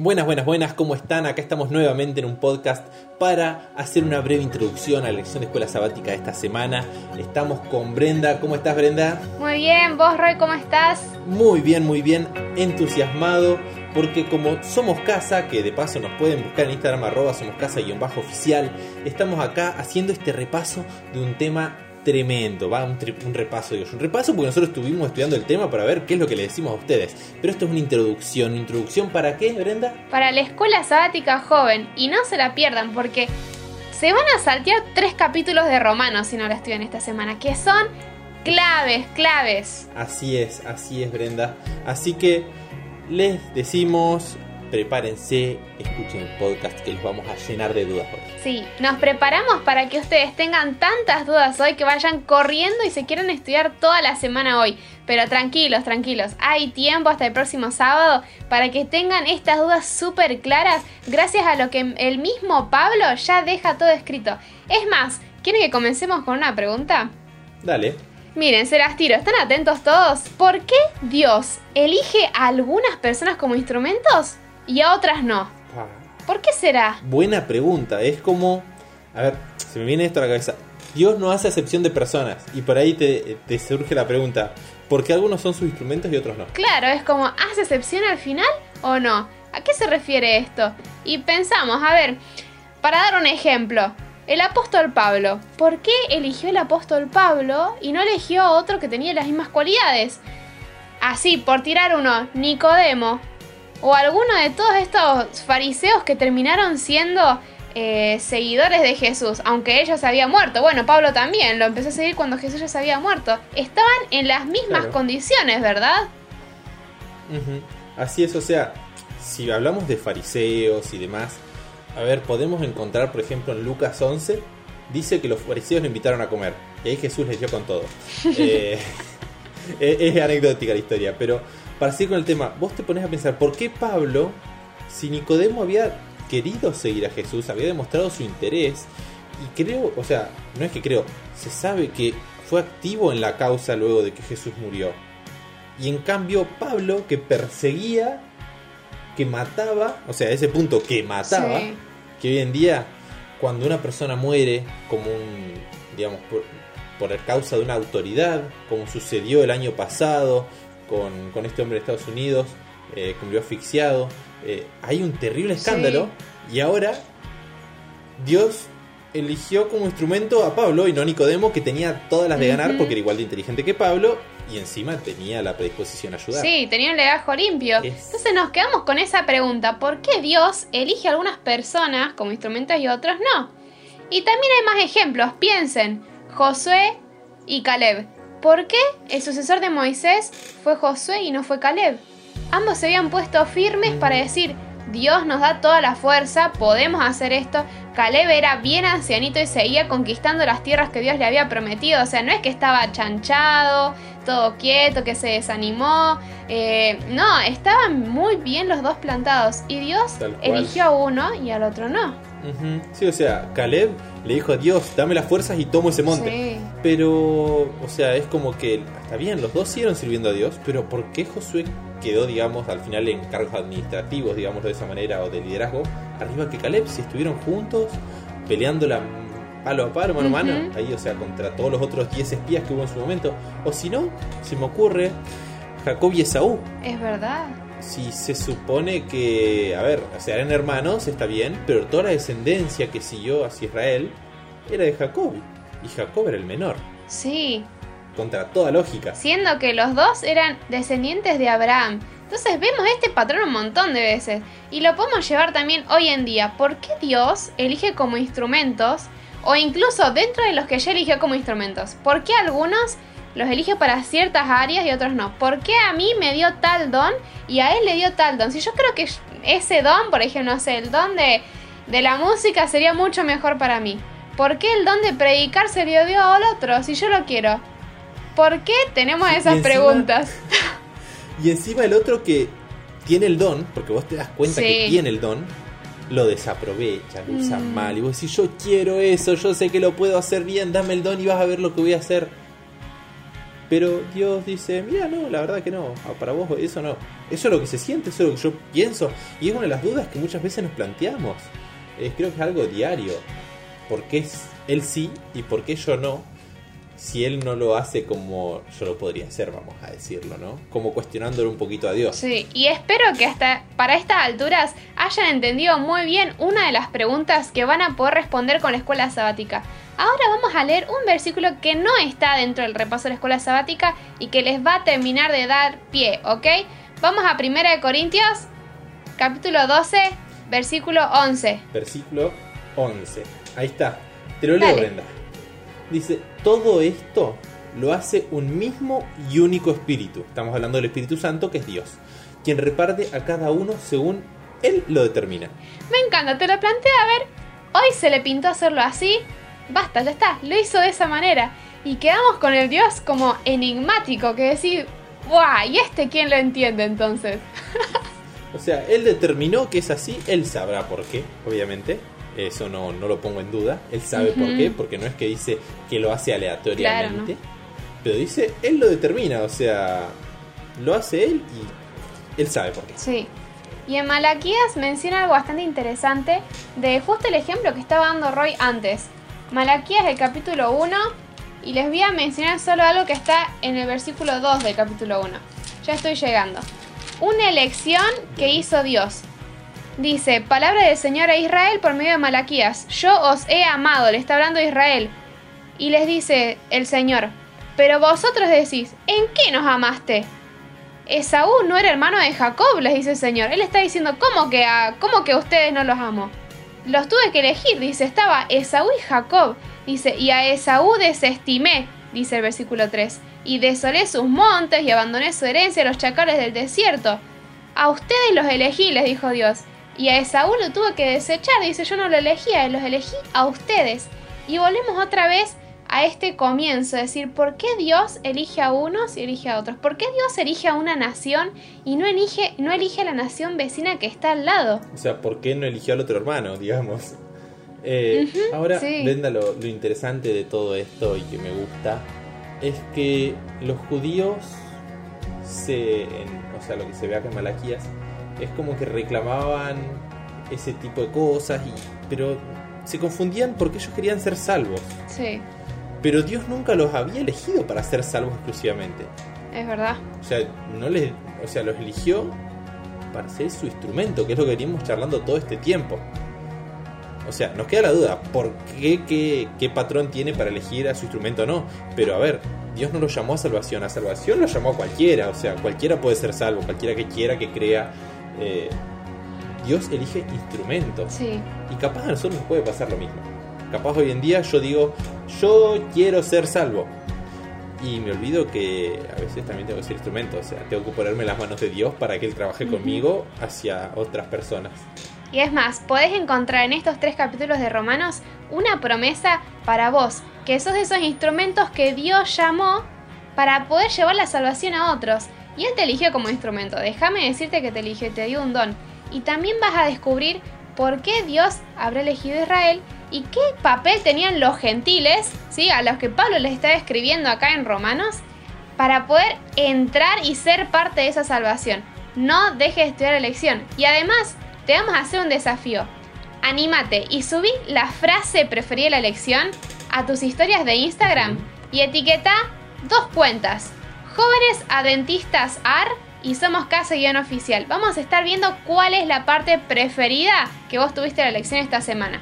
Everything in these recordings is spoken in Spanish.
Buenas, buenas, buenas, ¿cómo están? Acá estamos nuevamente en un podcast para hacer una breve introducción a la lección de escuela sabática de esta semana. Estamos con Brenda. ¿Cómo estás, Brenda? Muy bien, vos, Roy, ¿cómo estás? Muy bien, muy bien, entusiasmado. Porque como somos casa, que de paso nos pueden buscar en Instagram arroba somos casa-oficial, estamos acá haciendo este repaso de un tema tremendo, va un, un repaso, digo, un repaso porque nosotros estuvimos estudiando el tema para ver qué es lo que le decimos a ustedes. Pero esto es una introducción, ¿introducción para qué, Brenda? Para la escuela sabática joven, y no se la pierdan porque se van a saltear tres capítulos de Romanos si no la estudian esta semana, que son claves, claves. Así es, así es, Brenda. Así que les decimos prepárense, escuchen el podcast que los vamos a llenar de dudas hoy. Sí, nos preparamos para que ustedes tengan tantas dudas hoy que vayan corriendo y se quieran estudiar toda la semana hoy. Pero tranquilos, tranquilos, hay tiempo hasta el próximo sábado para que tengan estas dudas súper claras gracias a lo que el mismo Pablo ya deja todo escrito. Es más, ¿quieren que comencemos con una pregunta? Dale. Miren, se las tiro, ¿están atentos todos? ¿Por qué Dios elige a algunas personas como instrumentos y a otras no? ¿Por qué será? Buena pregunta. Es como. A ver, se me viene esto a la cabeza. Dios no hace excepción de personas. Y por ahí te, te surge la pregunta: ¿por qué algunos son sus instrumentos y otros no? Claro, es como: ¿hace excepción al final o no? ¿A qué se refiere esto? Y pensamos, a ver, para dar un ejemplo. El apóstol Pablo. ¿Por qué eligió el apóstol Pablo y no eligió a otro que tenía las mismas cualidades? Así, por tirar uno, Nicodemo o alguno de todos estos fariseos que terminaron siendo eh, seguidores de Jesús, aunque ellos habían muerto. Bueno, Pablo también lo empezó a seguir cuando Jesús ya se había muerto. Estaban en las mismas condiciones, ¿verdad? Así es, o sea, si hablamos de fariseos y demás, a ver, podemos encontrar, por ejemplo, en Lucas 11, dice que los fariseos le invitaron a comer. Y ahí Jesús les dio con todo. eh, es anecdótica la historia, pero para seguir con el tema, vos te pones a pensar, ¿por qué Pablo, si Nicodemo había querido seguir a Jesús, había demostrado su interés, y creo, o sea, no es que creo, se sabe que fue activo en la causa luego de que Jesús murió. Y en cambio Pablo, que perseguía, que mataba, o sea, a ese punto que mataba, que hoy en día, cuando una persona muere, como un, digamos, por, por causa de una autoridad, como sucedió el año pasado, con, este hombre de Estados Unidos, eh, que murió asfixiado. Eh, hay un terrible escándalo y ahora Dios eligió como instrumento a Pablo y no a Nicodemo, que tenía todas las de ganar porque era igual de inteligente que Pablo y encima tenía la predisposición a ayudar. Sí, tenía un legajo limpio. Entonces nos quedamos con esa pregunta, ¿por qué Dios elige a algunas personas como instrumentos y otros no? Y también hay más ejemplos, piensen, Josué y Caleb. ¿Por qué el sucesor de Moisés fue Josué y no fue Caleb? Ambos se habían puesto firmes para decir, Dios nos da toda la fuerza, podemos hacer esto. Caleb era bien ancianito y seguía conquistando las tierras que Dios le había prometido. O sea, no es que estaba chanchado, todo quieto, que se desanimó. Eh, no, estaban muy bien los dos plantados. Y Dios eligió a uno y al otro no. Sí, o sea, Caleb le dijo a Dios, dame las fuerzas y tomo ese monte. Pero, o sea, es como que, está bien, los dos siguieron sirviendo a Dios, pero ¿por qué Josué quedó, digamos, al final en cargos administrativos, digamos de esa manera, o de liderazgo, arriba que Caleb, si estuvieron juntos, peleando la palo a palo, mano a mano, ahí, o sea, contra todos los otros 10 espías que hubo en su momento. O si no, se me ocurre, Jacob y Esaú. Es verdad si se supone que, a ver, o sea, eran hermanos, está bien, pero toda la descendencia que siguió hacia Israel era de Jacob. Y Jacob era el menor. Sí. Contra toda lógica. Siendo que los dos eran descendientes de Abraham. Entonces vemos este patrón un montón de veces. Y lo podemos llevar también hoy en día. ¿Por qué Dios elige como instrumentos? O incluso dentro de los que ya eligió como instrumentos. ¿Por qué algunos los elige para ciertas áreas y otros no. ¿Por qué a mí me dio tal don y a él le dio tal don? Si yo creo que ese don, por ejemplo, no sé, el don de, la música sería mucho mejor para mí. ¿Por qué el don de predicar se le dio al otro si yo lo quiero? ¿Por qué tenemos esas preguntas? Y encima el otro que tiene el don, porque vos te das cuenta que tiene el don, lo desaprovecha, lo usa mm. mal. Y vos decís, yo quiero eso, yo sé que lo puedo hacer bien, dame el don y vas a ver lo que voy a hacer Pero Dios dice, mira, no, la verdad que no, ah, para vos eso no. Eso es lo que se siente, eso es lo que yo pienso. Y es una de las dudas que muchas veces nos planteamos. creo que es algo diario. ¿Por qué él sí y por qué yo no? Si él no lo hace como yo lo podría hacer, vamos a decirlo, ¿no? Como cuestionándolo un poquito a Dios. Sí, y espero que hasta para estas alturas hayan entendido muy bien una de las preguntas que van a poder responder con la escuela sabática. Ahora vamos a leer un versículo que no está dentro del repaso de la escuela sabática y que les va a terminar de dar pie, ¿ok? Vamos a 1 Corintios, capítulo 12, versículo 11. Versículo 11. Ahí está. Te lo leo, Brenda. Dice, todo esto lo hace un mismo y único espíritu. Estamos hablando del Espíritu Santo, que es Dios, quien reparte a cada uno según Él lo determina. Me encanta, te lo planteé, a ver, hoy se le pintó hacerlo así, basta, ya está, lo hizo de esa manera. Y quedamos con el Dios como enigmático, que decir, ¡guau! ¿Y este quién lo entiende entonces? o sea, él determinó que es así, él sabrá por qué, obviamente. Eso no, no lo pongo en duda. Él sabe por qué, porque no es que dice que lo hace aleatoriamente. Pero dice, él lo determina, o sea, lo hace él y él sabe por qué. Sí. Y en Malaquías menciona algo bastante interesante de justo el ejemplo que estaba dando Roy antes. Malaquías el capítulo 1 y les voy a mencionar solo algo que está en el versículo 2 del capítulo 1. Ya estoy llegando. Una elección que hizo Dios. Dice, palabra del Señor a Israel por medio de Malaquías. Yo os he amado, le está hablando Israel. Y les dice el Señor, pero vosotros decís, ¿en qué nos amaste? Esaú no era hermano de Jacob, les dice el Señor. Él está diciendo, ¿cómo que, a, cómo que ustedes no los amo? Los tuve que elegir, dice, estaba Esaú y Jacob. Dice, y a Esaú desestimé, dice el versículo 3, y desolé sus montes y abandoné su herencia a los chacales del desierto. A ustedes los elegí, les dijo Dios. Y a Esaú lo tuve que desechar, dice, yo no lo elegía, los elegí a ustedes. Y volvemos otra vez a este comienzo, es decir, ¿por qué Dios elige a unos y elige a otros? ¿Por qué Dios elige a una nación y no elige, no elige a la nación vecina que está al lado? O sea, ¿por qué no eligió al otro hermano, digamos? Eh, ahora, sí. lo, interesante de todo esto y que me gusta es que los judíos se, o sea, lo que se ve acá en Malaquías, es como que reclamaban ese tipo de cosas, y, pero se confundían porque ellos querían ser salvos. Sí. Pero Dios nunca los había elegido para ser salvos exclusivamente. Es verdad. O sea, no les, o sea, los eligió para ser su instrumento, que es lo que venimos charlando todo este tiempo. O sea, nos queda la duda, ¿por qué, qué, qué patrón tiene para elegir a su instrumento o no? Pero a ver, Dios no lo llamó a salvación, a salvación lo llamó a cualquiera, o sea, cualquiera puede ser salvo, cualquiera que quiera, que crea. Eh, Dios elige instrumentos. Sí. Y capaz a nosotros nos puede pasar lo mismo. Capaz hoy en día yo digo, yo quiero ser salvo. Y me olvido que a veces también tengo que ser instrumento, o sea, tengo que ponerme las manos de Dios para que Él trabaje conmigo hacia otras personas. Y es más, podés encontrar en estos tres capítulos de Romanos una promesa para vos, que sos de esos instrumentos que Dios llamó para poder llevar la salvación a otros. Y Él te eligió como instrumento. Déjame decirte que te eligió y te dio un don. Y también vas a descubrir por qué Dios habrá elegido a Israel y qué papel tenían los gentiles, ¿sí? a los que Pablo les está escribiendo acá en Romanos, para poder entrar y ser parte de esa salvación. No dejes de estudiar la lección. Y además, te vamos a hacer un desafío. Anímate y subí la frase preferida de la lección a tus historias de Instagram y etiqueta dos cuentas. Jóvenes Adventistas AR y Somos Casa Guión Oficial. Vamos a estar viendo cuál es la parte preferida que vos tuviste de la lección esta semana.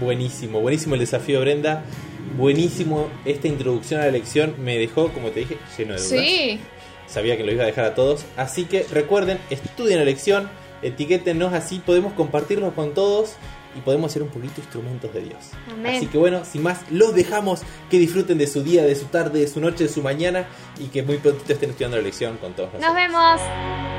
Buenísimo, buenísimo el desafío, Brenda. Buenísimo esta introducción a la lección. Me dejó, como te dije, lleno de dudas. Sí. Sabía que lo iba a dejar a todos. Así que recuerden, estudien la lección, etiquétenos así, podemos compartirlo con todos y podemos ser un poquito instrumentos de Dios. Así que bueno, sin más, los dejamos que disfruten de su día, de su tarde, de su noche, de su mañana y que muy pronto estén estudiando la lección con todos nosotros. Nos vemos.